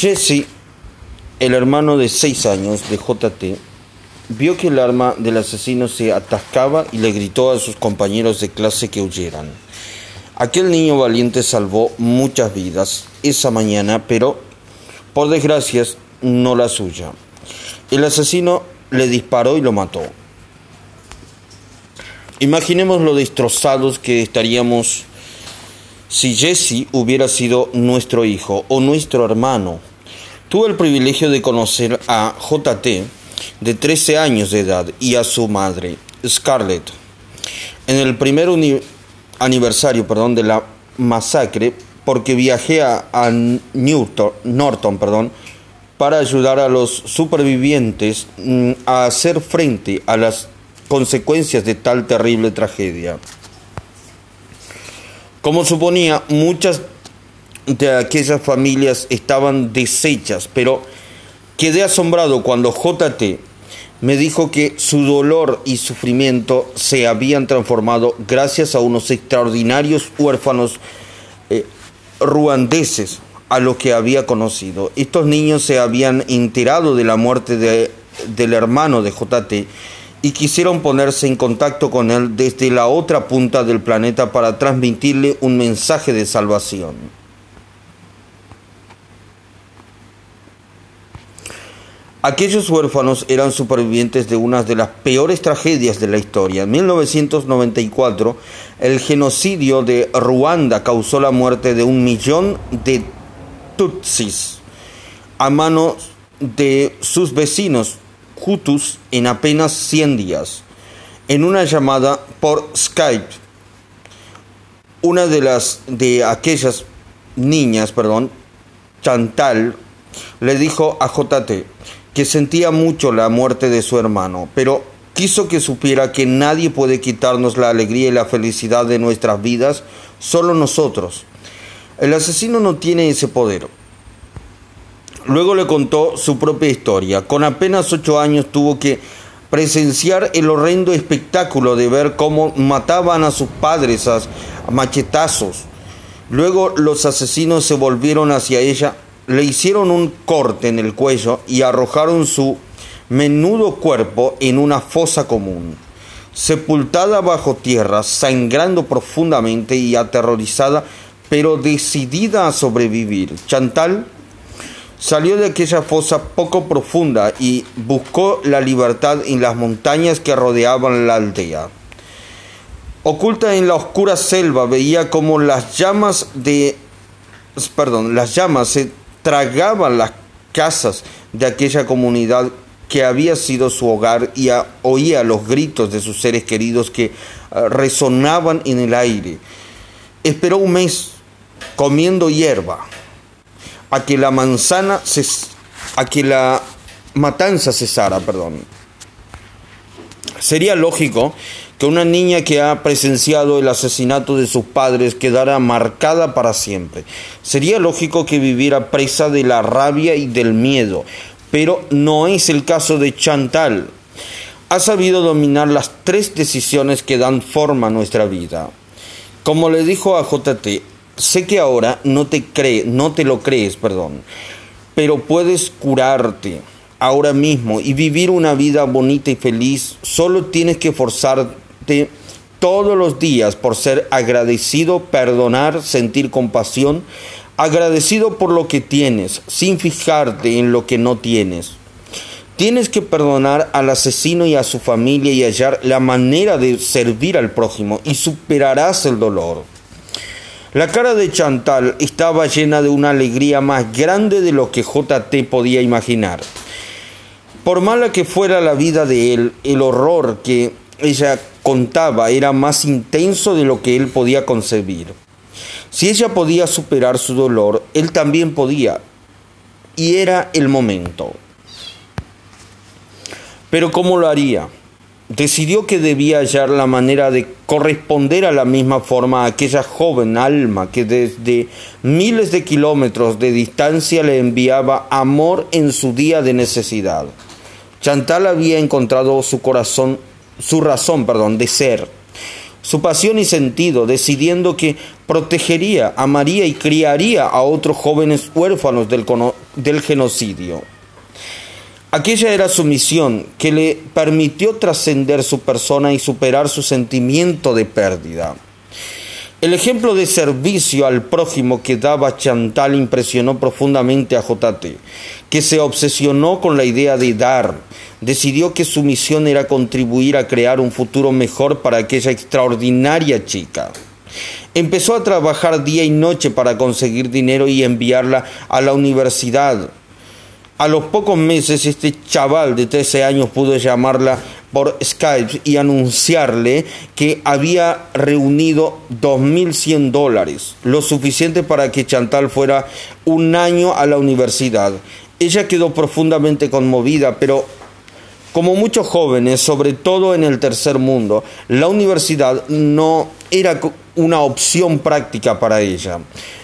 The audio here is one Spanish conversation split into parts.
Jesse, el hermano de seis años de JT, vio que el arma del asesino se atascaba y le gritó a sus compañeros de clase que huyeran. Aquel niño valiente salvó muchas vidas esa mañana, pero por desgracia no la suya. El asesino le disparó y lo mató. Imaginemos lo destrozados que estaríamos si Jesse hubiera sido nuestro hijo o nuestro hermano. Tuve el privilegio de conocer a JT de 13 años de edad y a su madre, Scarlett. En el primer aniversario perdón, de la masacre, porque viajé a, Newton, Norton perdón, para ayudar a los supervivientes mm, a hacer frente a las consecuencias de tal terrible tragedia. Como suponía, muchas de aquellas familias estaban deshechas, pero quedé asombrado cuando JT me dijo que su dolor y sufrimiento se habían transformado gracias a unos extraordinarios huérfanos eh, ruandeses a los que había conocido. Estos niños se habían enterado de la muerte de, del hermano de JT y quisieron ponerse en contacto con él desde la otra punta del planeta para transmitirle un mensaje de salvación. Aquellos huérfanos eran supervivientes de una de las peores tragedias de la historia. En 1994, el genocidio de Ruanda causó la muerte de un millón de Tutsis a manos de sus vecinos Hutus en apenas 100 días. En una llamada por Skype, una de las de aquellas niñas, perdón, Chantal, le dijo a JT que sentía mucho la muerte de su hermano, pero quiso que supiera que nadie puede quitarnos la alegría y la felicidad de nuestras vidas, solo nosotros. El asesino no tiene ese poder. Luego le contó su propia historia. Con apenas ocho años tuvo que presenciar el horrendo espectáculo de ver cómo mataban a sus padres a machetazos. Luego los asesinos se volvieron hacia ella, le hicieron un corte en el cuello y arrojaron su menudo cuerpo en una fosa común. Sepultada bajo tierra, sangrando profundamente y aterrorizada, pero decidida a sobrevivir. Chantal Salió de aquella fosa poco profunda y buscó la libertad en las montañas que rodeaban la aldea. Oculta en la oscura selva veía como las llamas de perdón, las llamas se tragaban las casas de aquella comunidad que había sido su hogar y oía los gritos de sus seres queridos que eh, resonaban en el aire. Esperó un mes comiendo hierba a que la manzana a que la matanza cesara, perdón. Sería lógico que una niña que ha presenciado el asesinato de sus padres quedara marcada para siempre. Sería lógico que viviera presa de la rabia y del miedo, pero no es el caso de Chantal. Ha sabido dominar las tres decisiones que dan forma a nuestra vida. Como le dijo a JT, sé que ahora no te cree, no te lo crees, perdón, pero puedes curarte ahora mismo y vivir una vida bonita y feliz. Solo tienes que todos los días por ser agradecido, perdonar, sentir compasión, agradecido por lo que tienes, sin fijarte en lo que no tienes. Tienes que perdonar al asesino y a su familia y hallar la manera de servir al prójimo y superarás el dolor. La cara de Chantal estaba llena de una alegría más grande de lo que JT podía imaginar. Por mala que fuera la vida de él, el horror que ella contaba era más intenso de lo que él podía concebir. Si ella podía superar su dolor, él también podía. Y era el momento. Pero ¿cómo lo haría? decidió que debía hallar la manera de corresponder a la misma forma a aquella joven alma que desde miles de kilómetros de distancia le enviaba amor en su día de necesidad. Chantal había encontrado su corazón, su razón, perdón, de ser. su pasión y sentido, decidiendo que protegería, amaría y criaría a otros jóvenes huérfanos del, del genocidio. Aquella era su misión, que le permitió trascender su persona y superar su sentimiento de pérdida. El ejemplo de servicio al prójimo que daba Chantal impresionó profundamente a JT, que se obsesionó con la idea de dar. Decidió que su misión era contribuir a crear un futuro mejor para aquella extraordinaria chica. Empezó a trabajar día y noche para conseguir dinero y enviarla a la universidad. A los pocos meses este chaval de 13 años pudo llamarla por Skype y anunciarle que había reunido 2.100 dólares, lo suficiente para que Chantal fuera un año a la universidad. Ella quedó profundamente conmovida, pero como muchos jóvenes, sobre todo en el tercer mundo, la universidad no era una opción práctica para ella,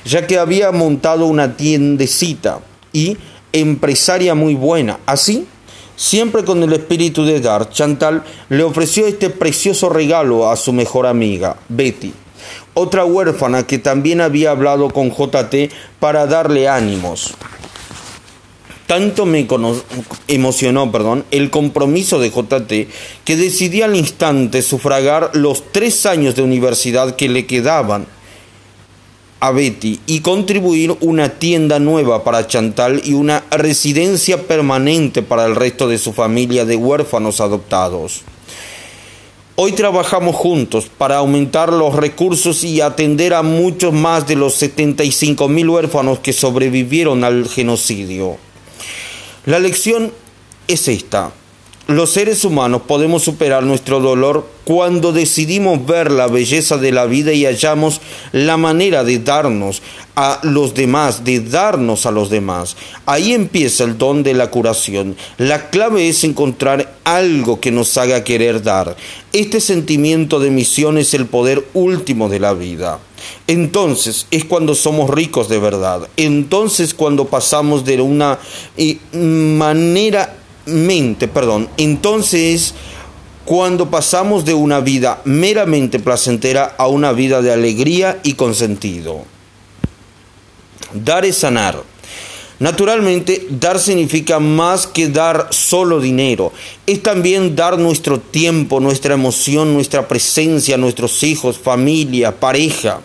ya que había montado una tiendecita y empresaria muy buena. Así Siempre con el espíritu de dar, Chantal le ofreció este precioso regalo a su mejor amiga, Betty, otra huérfana que también había hablado con JT para darle ánimos. Tanto me emocionó perdón, el compromiso de JT que decidí al instante sufragar los tres años de universidad que le quedaban a Betty y contribuir una tienda nueva para Chantal y una residencia permanente para el resto de su familia de huérfanos adoptados. Hoy trabajamos juntos para aumentar los recursos y atender a muchos más de los 75 mil huérfanos que sobrevivieron al genocidio. La lección es esta. Los seres humanos podemos superar nuestro dolor cuando decidimos ver la belleza de la vida y hallamos la manera de darnos a los demás, de darnos a los demás. Ahí empieza el don de la curación. La clave es encontrar algo que nos haga querer dar. Este sentimiento de misión es el poder último de la vida. Entonces es cuando somos ricos de verdad. Entonces cuando pasamos de una eh, manera mente, perdón, entonces cuando pasamos de una vida meramente placentera a una vida de alegría y consentido. Dar es sanar. Naturalmente, dar significa más que dar solo dinero. Es también dar nuestro tiempo, nuestra emoción, nuestra presencia, nuestros hijos, familia, pareja,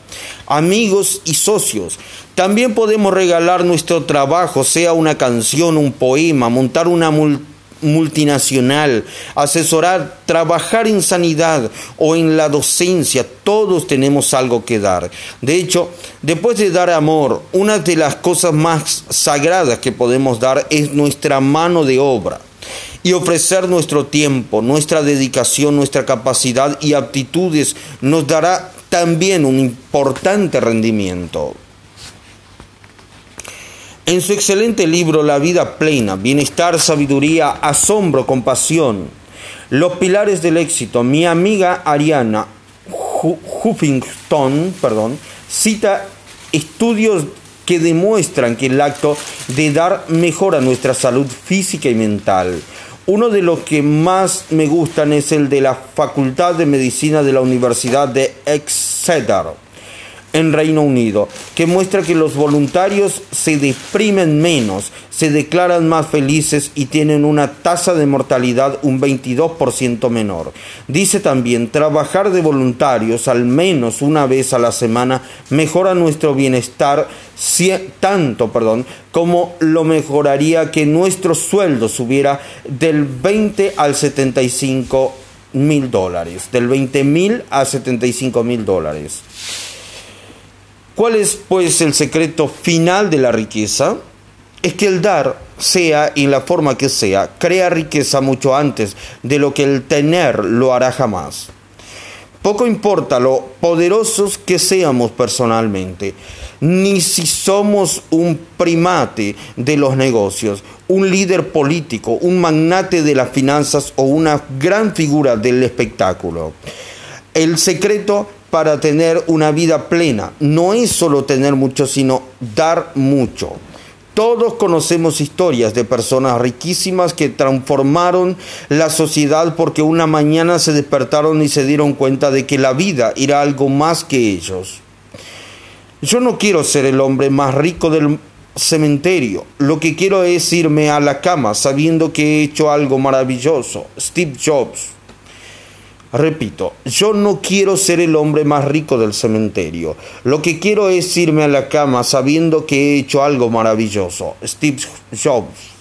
amigos y socios. También podemos regalar nuestro trabajo, sea una canción, un poema, montar una multitud multinacional, asesorar, trabajar en sanidad o en la docencia, todos tenemos algo que dar. De hecho, después de dar amor, una de las cosas más sagradas que podemos dar es nuestra mano de obra y ofrecer nuestro tiempo, nuestra dedicación, nuestra capacidad y aptitudes nos dará también un importante rendimiento. En su excelente libro La vida plena, bienestar, sabiduría, asombro, compasión, los pilares del éxito, mi amiga Ariana Huffington perdón, cita estudios que demuestran que el acto de dar mejora nuestra salud física y mental. Uno de los que más me gustan es el de la Facultad de Medicina de la Universidad de Exeter en Reino Unido, que muestra que los voluntarios se deprimen menos, se declaran más felices y tienen una tasa de mortalidad un 22% menor. Dice también, trabajar de voluntarios al menos una vez a la semana mejora nuestro bienestar tanto, perdón, como lo mejoraría que nuestro sueldo subiera del 20 al 75 mil dólares, del 20 mil a 75 mil dólares. ¿Cuál es pues el secreto final de la riqueza? Es que el dar, sea en la forma que sea, crea riqueza mucho antes de lo que el tener lo hará jamás. Poco importa lo poderosos que seamos personalmente, ni si somos un primate de los negocios, un líder político, un magnate de las finanzas o una gran figura del espectáculo. El secreto para tener una vida plena. No es solo tener mucho, sino dar mucho. Todos conocemos historias de personas riquísimas que transformaron la sociedad porque una mañana se despertaron y se dieron cuenta de que la vida era algo más que ellos. Yo no quiero ser el hombre más rico del cementerio. Lo que quiero es irme a la cama sabiendo que he hecho algo maravilloso. Steve Jobs. Repito, yo no quiero ser el hombre más rico del cementerio. Lo que quiero es irme a la cama sabiendo que he hecho algo maravilloso. Steve Jobs.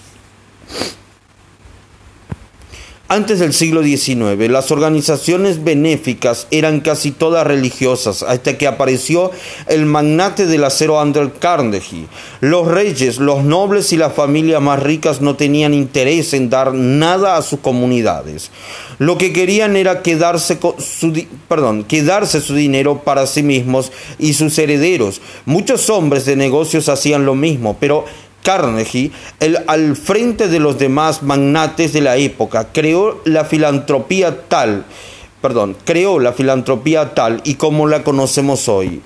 Antes del siglo XIX, las organizaciones benéficas eran casi todas religiosas, hasta que apareció el magnate del acero Andrew Carnegie. Los reyes, los nobles y las familias más ricas no tenían interés en dar nada a sus comunidades. Lo que querían era quedarse, quedarse su dinero para sí mismos y sus herederos. Muchos hombres de negocios hacían lo mismo, pero Carnegie, el, al frente de los demás magnates de la época, creó la filantropía tal, perdón, creó la filantropía tal y como la conocemos hoy.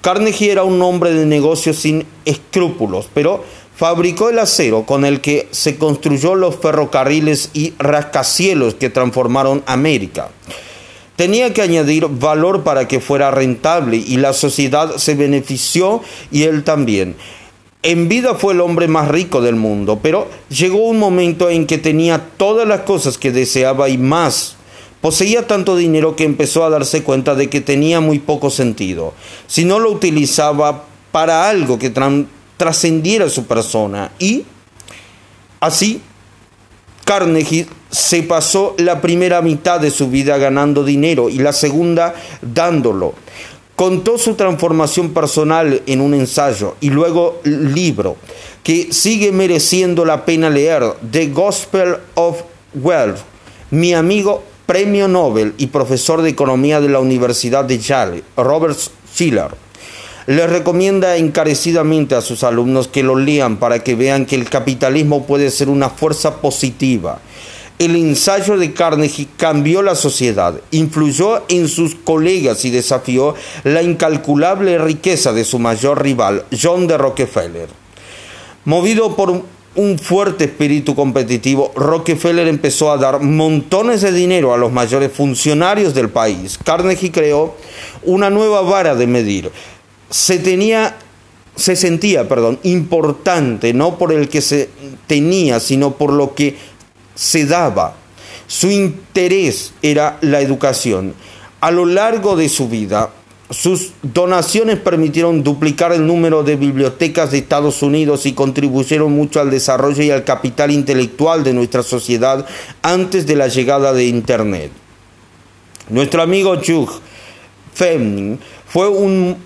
Carnegie era un hombre de negocios sin escrúpulos, pero fabricó el acero con el que se construyó los ferrocarriles y rascacielos que transformaron América. Tenía que añadir valor para que fuera rentable y la sociedad se benefició y él también. En vida fue el hombre más rico del mundo, pero llegó un momento en que tenía todas las cosas que deseaba y más. Poseía tanto dinero que empezó a darse cuenta de que tenía muy poco sentido. Si no lo utilizaba para algo que trascendiera su persona. Y así, Carnegie se pasó la primera mitad de su vida ganando dinero y la segunda dándolo. Contó su transformación personal en un ensayo y luego libro que sigue mereciendo la pena leer, The Gospel of Wealth. Mi amigo premio Nobel y profesor de economía de la Universidad de Yale, Robert Schiller, le recomienda encarecidamente a sus alumnos que lo lean para que vean que el capitalismo puede ser una fuerza positiva el ensayo de Carnegie cambió la sociedad, influyó en sus colegas y desafió la incalculable riqueza de su mayor rival, John de Rockefeller. Movido por un fuerte espíritu competitivo, Rockefeller empezó a dar montones de dinero a los mayores funcionarios del país. Carnegie creó una nueva vara de medir. Se tenía se sentía, perdón, importante no por el que se tenía, sino por lo que se daba. Su interés era la educación. A lo largo de su vida, sus donaciones permitieron duplicar el número de bibliotecas de Estados Unidos y contribuyeron mucho al desarrollo y al capital intelectual de nuestra sociedad antes de la llegada de Internet. Nuestro amigo Hugh Fleming fue un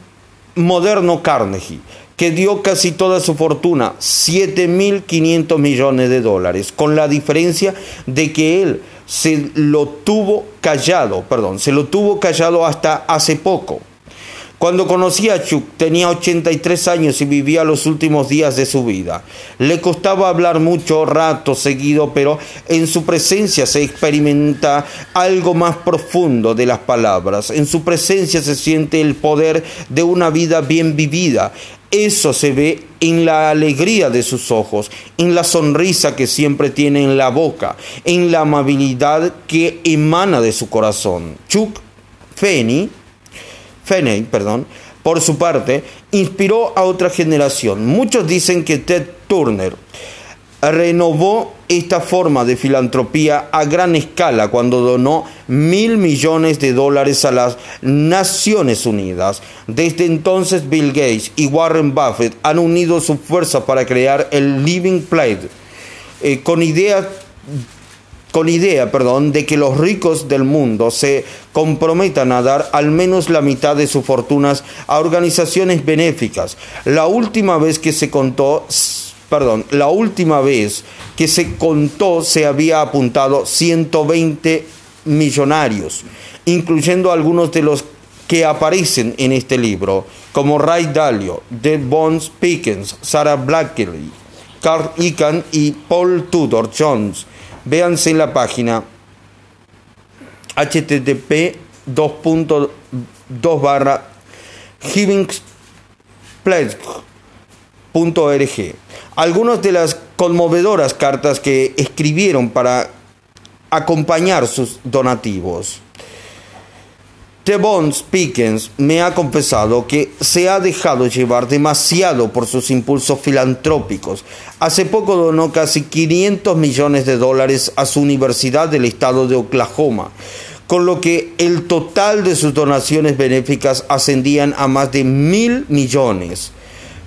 moderno Carnegie que dio casi toda su fortuna, 7.500 millones de dólares, con la diferencia de que él se lo tuvo callado, perdón, se lo tuvo callado hasta hace poco. Cuando conocí a Chuck tenía 83 años y vivía los últimos días de su vida. Le costaba hablar mucho rato seguido, pero en su presencia se experimenta algo más profundo de las palabras. En su presencia se siente el poder de una vida bien vivida. Eso se ve en la alegría de sus ojos, en la sonrisa que siempre tiene en la boca, en la amabilidad que emana de su corazón. Chuck Fenney, Fenney, perdón, por su parte, inspiró a otra generación. Muchos dicen que Ted Turner renovó esta forma de filantropía a gran escala cuando donó mil millones de dólares a las Naciones Unidas. Desde entonces Bill Gates y Warren Buffett han unido su fuerza para crear el Living Plate eh, con idea con idea, perdón, de que los ricos del mundo se comprometan a dar al menos la mitad de sus fortunas a organizaciones benéficas. La última vez que se contó perdón, la última vez que se contó se había apuntado 120 millonarios, incluyendo algunos de los que aparecen en este libro, como Ray Dalio, Deb Bones Pickens, Sarah Blackley, Carl Icahn y Paul Tudor Jones. Véanse en la página http 2.2 barra Algunas de las conmovedoras cartas que escribieron para acompañar sus donativos. Bones Pickens me ha confesado que se ha dejado llevar demasiado por sus impulsos filantrópicos. Hace poco donó casi 500 millones de dólares a su universidad del estado de Oklahoma, con lo que el total de sus donaciones benéficas ascendían a más de mil millones.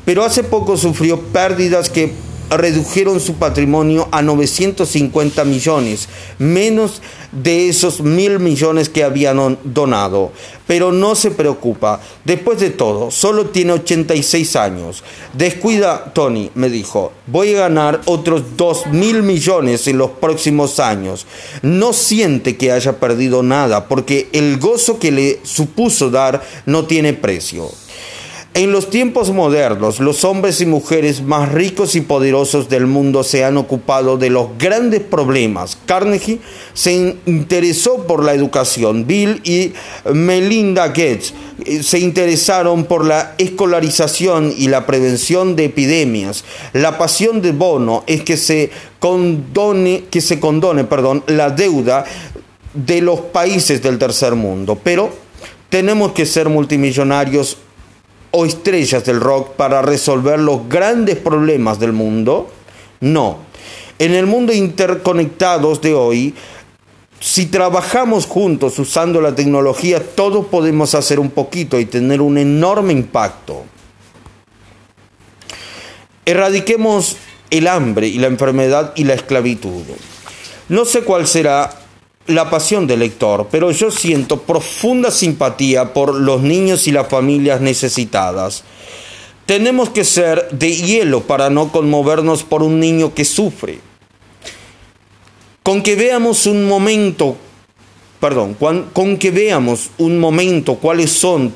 Pero hace poco sufrió pérdidas que redujeron su patrimonio a 950 millones, menos de esos mil millones que habían donado. Pero no se preocupa, después de todo, solo tiene 86 años. Descuida, Tony, me dijo, voy a ganar otros dos mil millones en los próximos años. No siente que haya perdido nada, porque el gozo que le supuso dar no tiene precio. En los tiempos modernos, los hombres y mujeres más ricos y poderosos del mundo se han ocupado de los grandes problemas. Carnegie se interesó por la educación. Bill y Melinda Gates eh, se interesaron por la escolarización y la prevención de epidemias. La pasión de Bono es que se condone, que se condone, perdón, la deuda de los países del tercer mundo. Pero tenemos que ser multimillonarios o estrellas del rock para resolver los grandes problemas del mundo? No. En el mundo interconectados de hoy, si trabajamos juntos usando la tecnología, todos podemos hacer un poquito y tener un enorme impacto. Erradiquemos el hambre y la enfermedad y la esclavitud. No sé cuál será la pasión del lector, pero yo siento profunda simpatía por los niños y las familias necesitadas. Tenemos que ser de hielo para no conmovernos por un niño que sufre. Con que veamos un momento, perdón, con, que veamos un momento cuáles son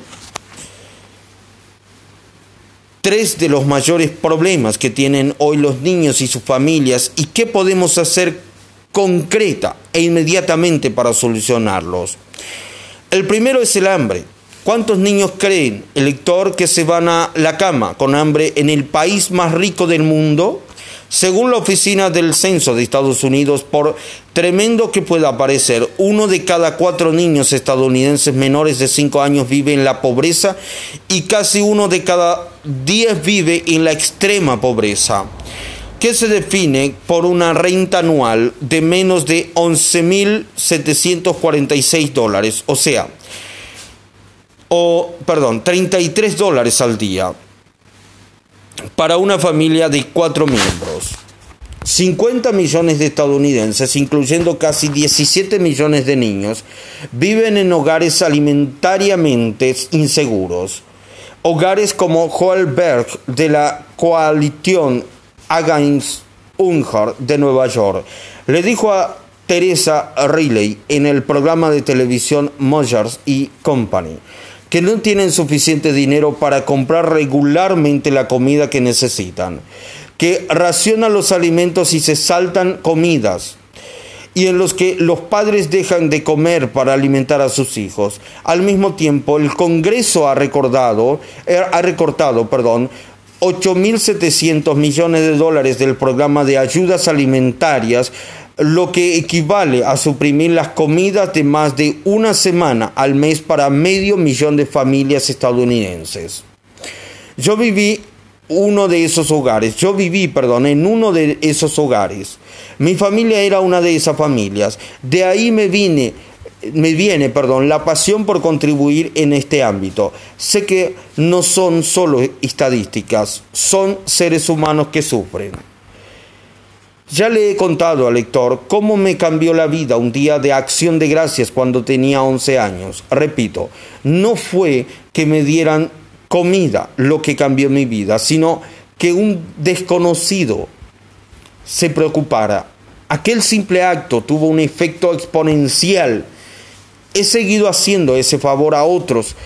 tres de los mayores problemas que tienen hoy los niños y sus familias y qué podemos hacer concreta e inmediatamente para solucionarlos. El primero es el hambre. ¿Cuántos niños creen, el lector, que se van a la cama con hambre en el país más rico del mundo? Según la Oficina del Censo de Estados Unidos, por tremendo que pueda parecer, uno de cada cuatro niños estadounidenses menores de 5 años vive en la pobreza y casi uno de cada diez vive en la extrema pobreza que se define por una renta anual de menos de 11.746 dólares, o sea, o, perdón, 33 dólares al día para una familia de cuatro miembros. 50 millones de estadounidenses, incluyendo casi 17 millones de niños, viven en hogares alimentariamente inseguros. Hogares como Holberg de la coalición Against Unhard de Nueva York. Le dijo a Teresa Riley en el programa de televisión Mojars y Company que no tienen suficiente dinero para comprar regularmente la comida que necesitan, que racionan los alimentos y se saltan comidas, y en los que los padres dejan de comer para alimentar a sus hijos. Al mismo tiempo, el Congreso ha recordado, eh, ha recortado, perdón, 8.700 millones de dólares del programa de ayudas alimentarias, lo que equivale a suprimir las comidas de más de una semana al mes para medio millón de familias estadounidenses. Yo viví uno de esos hogares, yo viví, perdón, en uno de esos hogares. Mi familia era una de esas familias. De ahí me vine me viene, perdón, la pasión por contribuir en este ámbito. Sé que no son solo estadísticas, son seres humanos que sufren. Ya le he contado al lector cómo me cambió la vida un día de acción de gracias cuando tenía 11 años. Repito, no fue que me dieran comida lo que cambió mi vida, sino que un desconocido se preocupara. Aquel simple acto tuvo un efecto exponencial he seguido haciendo ese favor a otros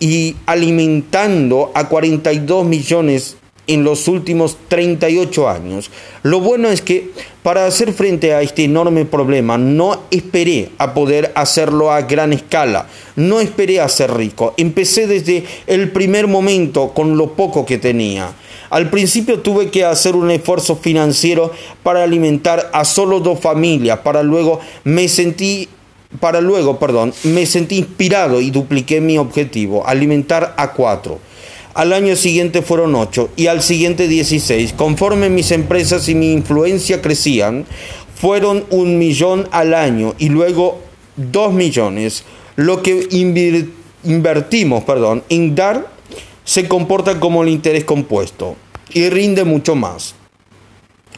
y alimentando a 42 millones en los últimos 38 años. Lo bueno es que para hacer frente a este enorme problema no esperé a poder hacerlo a gran escala, no esperé a ser rico, empecé desde el primer momento con lo poco que tenía. Al principio tuve que hacer un esfuerzo financiero para alimentar a solo dos familias, para luego me sentí para luego, perdón, me sentí inspirado y dupliqué mi objetivo, alimentar a cuatro. Al año siguiente fueron ocho y al siguiente dieciséis. Conforme mis empresas y mi influencia crecían, fueron un millón al año y luego dos millones. Lo que invertimos perdón, en dar se comporta como el interés compuesto y rinde mucho más.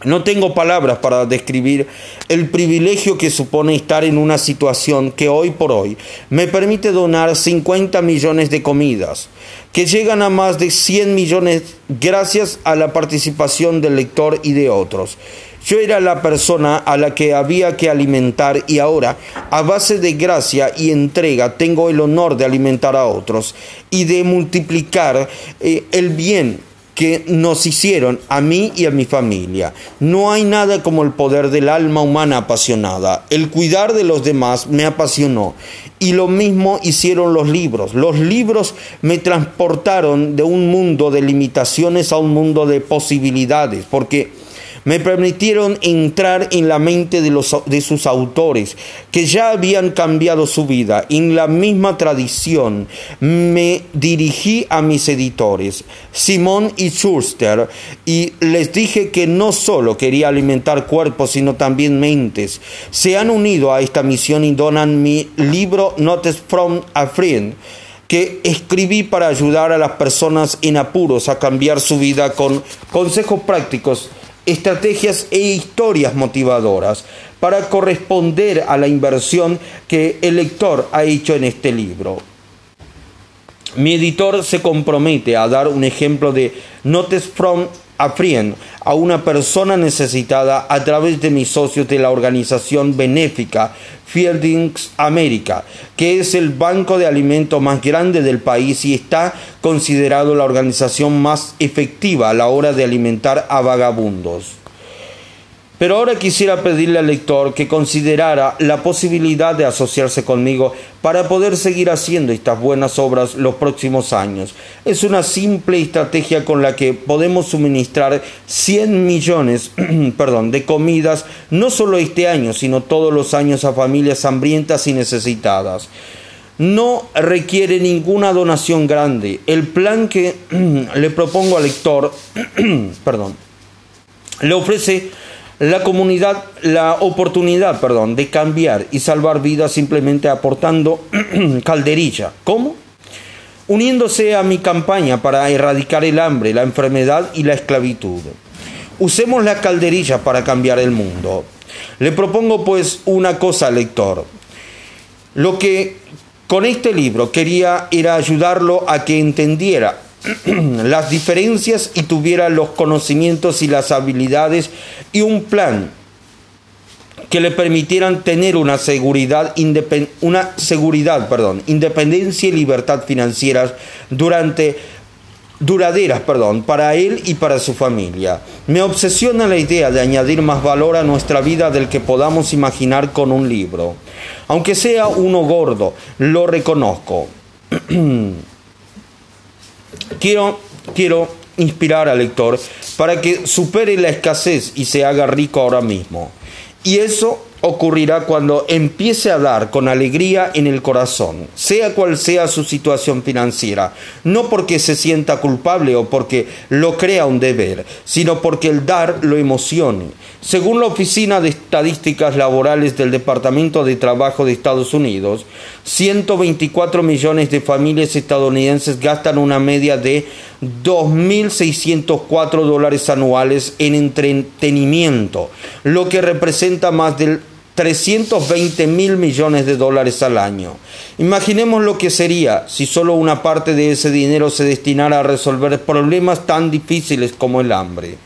No tengo palabras para describir el privilegio que supone estar en una situación que hoy por hoy me permite donar 50 millones de comidas, que llegan a más de 100 millones gracias a la participación del lector y de otros. Yo era la persona a la que había que alimentar y ahora, a base de gracia y entrega, tengo el honor de alimentar a otros y de multiplicar eh, el bien que nos hicieron a mí y a mi familia. No hay nada como el poder del alma humana apasionada. El cuidar de los demás me apasionó. Y lo mismo hicieron los libros. Los libros me transportaron de un mundo de limitaciones a un mundo de posibilidades, porque me permitieron entrar en la mente de, los, de sus autores, que ya habían cambiado su vida. En la misma tradición me dirigí a mis editores, Simón y Schuster, y les dije que no solo quería alimentar cuerpos, sino también mentes. Se han unido a esta misión y donan mi libro Notes from a Friend que escribí para ayudar a las personas en apuros a cambiar su vida con consejos prácticos estrategias e historias motivadoras para corresponder a la inversión que el lector ha hecho en este libro. Mi editor se compromete a dar un ejemplo de Notes from Afrien a una persona necesitada a través de mis socios de la organización benéfica Fieldings America, que es el banco de alimentos más grande del país y está considerado la organización más efectiva a la hora de alimentar a vagabundos. Pero ahora quisiera pedirle al lector que considerara la posibilidad de asociarse conmigo para poder seguir haciendo estas buenas obras los próximos años. Es una simple estrategia con la que podemos suministrar 100 millones perdón, de comidas no solo este año, sino todos los años a familias hambrientas y necesitadas. No requiere ninguna donación grande. El plan que le propongo al lector, perdón, le ofrece la comunidad la oportunidad, perdón, de cambiar y salvar vidas simplemente aportando calderilla. ¿Cómo? Uniéndose a mi campaña para erradicar el hambre, la enfermedad y la esclavitud. Usemos la calderilla para cambiar el mundo. Le propongo pues una cosa lector. Lo que con este libro quería era ayudarlo a que entendiera las diferencias y tuviera los conocimientos y las habilidades y un plan que le permitieran tener una seguridad, una seguridad, perdón, independencia y libertad financieras durante duraderas, perdón, para él y para su familia. Me obsesiona la idea de añadir más valor a nuestra vida del que podamos imaginar con un libro. Aunque sea uno gordo, lo reconozco. Quiero, quiero inspirar al lector para que supere la escasez y se haga rico ahora mismo. Y eso ocurrirá cuando empiece a dar con alegría en el corazón, sea cual sea su situación financiera, no porque se sienta culpable o porque lo crea un deber, sino porque el dar lo emocione. Según la Oficina de Estadísticas Laborales del Departamento de Trabajo de Estados Unidos, 124 millones de familias estadounidenses gastan una media de 2.604 dólares anuales en entretenimiento, lo que representa más del 320 mil millones de dólares al año. Imaginemos lo que sería si solo una parte de ese dinero se destinara a resolver problemas tan difíciles como el hambre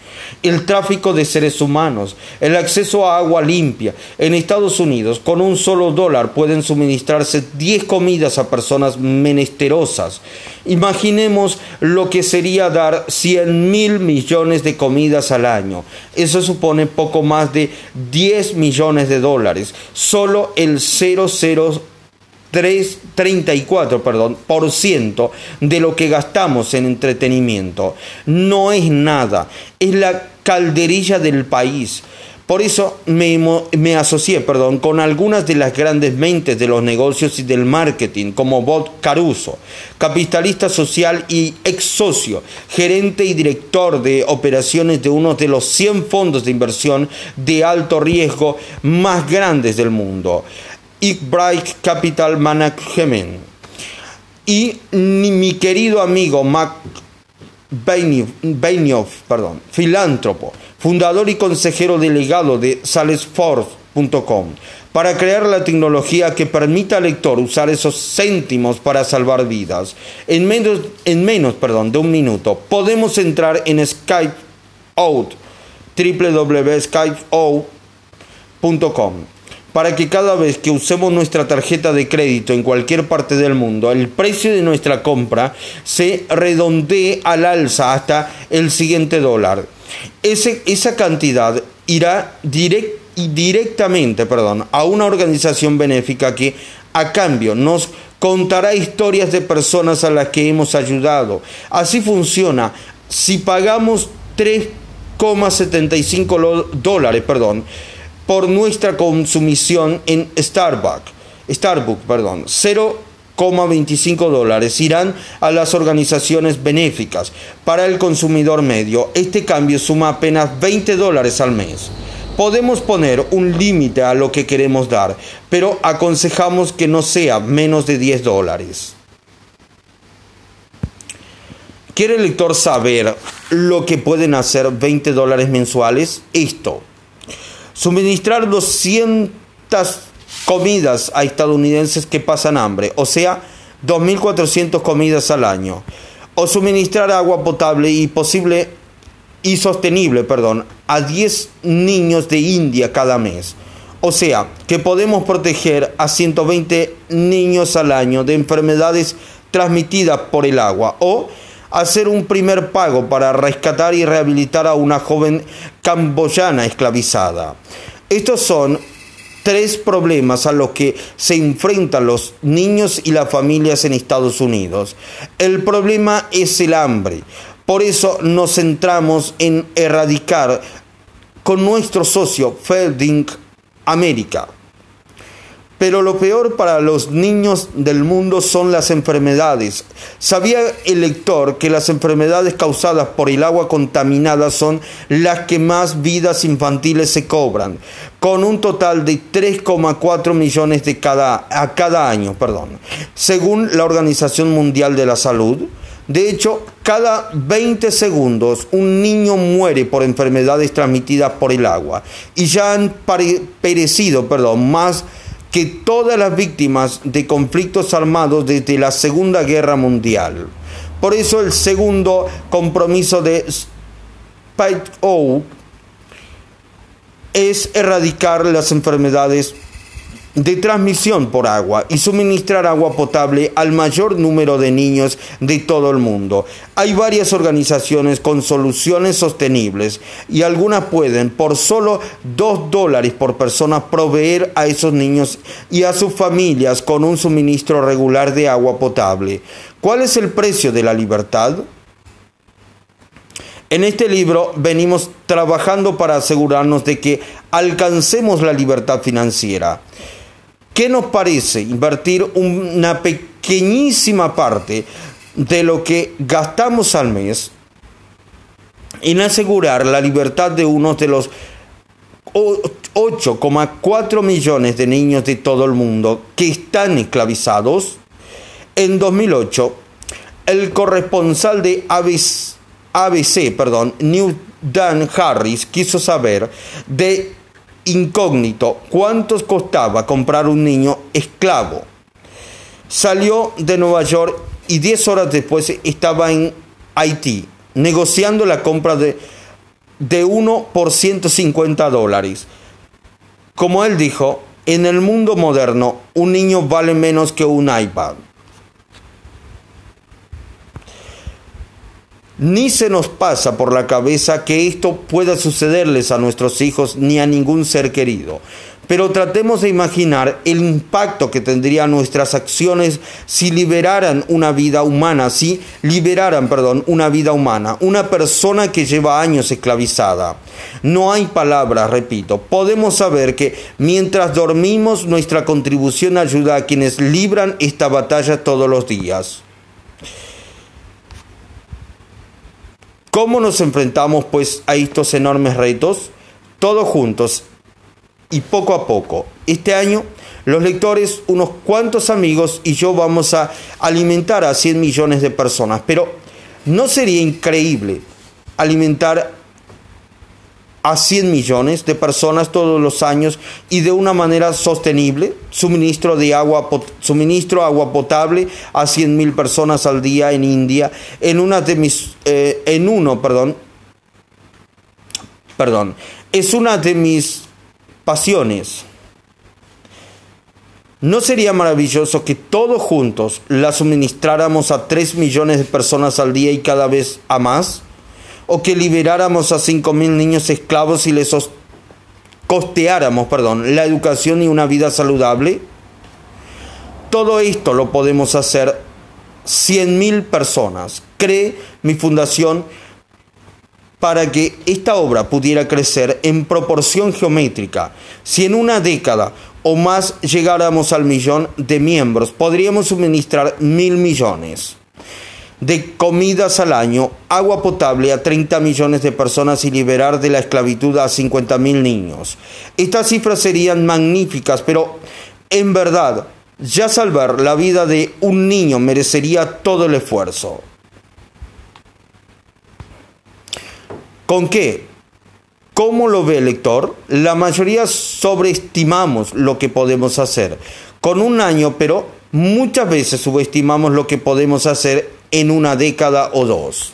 el tráfico de seres humanos, el acceso a agua limpia. En Estados Unidos, con un solo dólar pueden suministrarse 10 comidas a personas menesterosas. Imaginemos lo que sería dar 100 mil millones de comidas al año. Eso supone poco más de 10 millones de dólares. Solo el 00 3, 34 perdón, por ciento de lo que gastamos en entretenimiento. No es nada, es la calderilla del país. Por eso me, me, asocié perdón, con algunas de las grandes mentes de los negocios y del marketing, como Bob Caruso, capitalista social y ex socio, gerente y director de operaciones de uno de los 100 fondos de inversión de alto riesgo más grandes del mundo, Bright Capital Management. Y mi querido amigo Mac Benioff, perdón, filántropo fundador y consejero delegado de Salesforce.com, para crear la tecnología que permita al lector usar esos céntimos para salvar vidas. En menos, en menos perdón, de un minuto podemos entrar en Skype Out, www.skypeout.com para que cada vez que usemos nuestra tarjeta de crédito en cualquier parte del mundo, el precio de nuestra compra se redondee al alza hasta el siguiente dólar esa cantidad irá directamente perdón, a una organización benéfica que a cambio nos contará historias de personas a las que hemos ayudado. Así funciona. Si pagamos 3,75 dólares perdón, por nuestra consumición en Starbucks, Starbucks, perdón, 0 25 dólares irán a las organizaciones benéficas. Para el consumidor medio, este cambio suma apenas 20 dólares al mes. Podemos poner un límite a lo que queremos dar, pero aconsejamos que no sea menos de 10 dólares. ¿Quiere el lector saber lo que pueden hacer 20 dólares mensuales? Esto. Suministrar 200 comidas a estadounidenses que pasan hambre, o sea, 2.400 comidas al año, o suministrar agua potable y posible y sostenible, perdón, a 10 niños de India cada mes. O sea, que podemos proteger a 120 niños al año de enfermedades transmitidas por el agua o hacer un primer pago para rescatar y rehabilitar a una joven camboyana esclavizada. Estos son tres problemas a los que se enfrentan los niños y las familias en Estados Unidos. El problema es el hambre. Por eso nos centramos en erradicar con nuestro socio Felding América pero lo peor para los niños del mundo son las enfermedades. ¿Sabía el lector que las enfermedades causadas por el agua contaminada son las que más vidas infantiles se cobran? Con un total de 3,4 millones de cada, a cada año, perdón, según la Organización Mundial de la Salud. De hecho, cada 20 segundos un niño muere por enfermedades transmitidas por el agua y ya han perecido, perdón, más que todas las víctimas de conflictos armados desde la Segunda Guerra Mundial. Por eso el segundo compromiso de Spike O es erradicar las enfermedades de transmisión por agua y suministrar agua potable al mayor número de niños de todo el mundo. Hay varias organizaciones con soluciones sostenibles y algunas pueden por solo 2 dólares por persona proveer a esos niños y a sus familias con un suministro regular de agua potable. ¿Cuál es el precio de la libertad? En este libro venimos trabajando para asegurarnos de que alcancemos la libertad financiera. ¿Qué nos parece invertir una pequeñísima parte de lo que gastamos al mes en asegurar la libertad de uno de los 8,4 millones de niños de todo el mundo que están esclavizados? En 2008, el corresponsal de ABC, perdón, New Dan Harris quiso saber de incógnito cuántos costaba comprar un niño esclavo. Salió de Nueva York y 10 horas después estaba en Haití negociando la compra de, de uno por 150 dólares. Como él dijo, en el mundo moderno un niño vale menos que un iPad. Ni se nos pasa por la cabeza que esto pueda sucederles a nuestros hijos ni a ningún ser querido. pero tratemos de imaginar el impacto que tendrían nuestras acciones si liberaran una vida humana, si liberaran, perdón, una vida humana, una persona que lleva años esclavizada. No hay palabras, repito. Podemos saber que mientras dormimos nuestra contribución ayuda a quienes libran esta batalla todos los días. ¿Cómo nos enfrentamos pues a estos enormes retos? Todos juntos y poco a poco. Este año los lectores, unos cuantos amigos y yo vamos a alimentar a 100 millones de personas. Pero ¿no sería increíble alimentar a 100 millones de personas todos los años y de una manera sostenible, suministro de agua, suministro agua potable a 100 mil personas al día en India, en una de mis, eh, en uno, perdón, perdón, es una de mis pasiones. ¿No sería maravilloso que todos juntos la suministráramos a 3 millones de personas al día y cada vez a más? ¿O que liberáramos a 5 mil niños esclavos y les costeáramos perdón, la educación y una vida saludable? Todo esto lo podemos hacer 100 mil personas. Cree mi fundación para que esta obra pudiera crecer en proporción geométrica. Si en una década o más llegáramos al millón de miembros, podríamos suministrar mil millones de comidas al año, agua potable a 30 millones de personas y liberar de la esclavitud a 50 mil niños. Estas cifras serían magníficas, pero en verdad, ya salvar la vida de un niño merecería todo el esfuerzo. ¿Con qué? ¿Cómo lo ve el lector? La mayoría sobreestimamos lo que podemos hacer con un año, pero muchas veces subestimamos lo que podemos hacer en una década o dos.